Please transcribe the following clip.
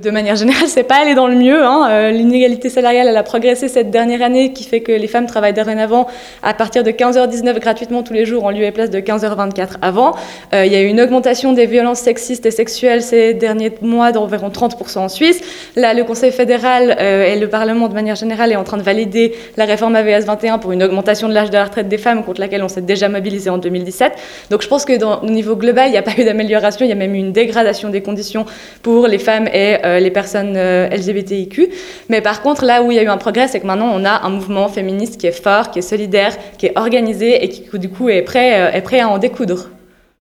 De manière générale, c'est pas aller dans le mieux. Hein. Euh, l'inégalité salariale, elle a progressé cette dernière année, qui fait que les femmes travaillent dorénavant à partir de 15h19 gratuitement tous les jours, en lieu et place de 15h24 avant. Euh, il y a eu une augmentation des violences sexistes et sexuelles ces derniers mois d'environ 30% en Suisse. Là, le Conseil fédéral euh, et le Parlement, de manière générale, est en train de valider la réforme AVS 21 pour une augmentation de l'âge de la retraite des femmes, contre laquelle on s'est déjà mobilisé en 2017. Donc, je pense que dans, au niveau global, il n'y a pas eu d'amélioration, il y a même eu une dégradation des conditions pour les femmes et euh, les personnes euh, LGBTIQ. Mais par contre, là où il y a eu un progrès, c'est que maintenant on a un mouvement féministe qui est fort, qui est solidaire, qui est organisé et qui du coup est prêt, euh, est prêt à en découdre.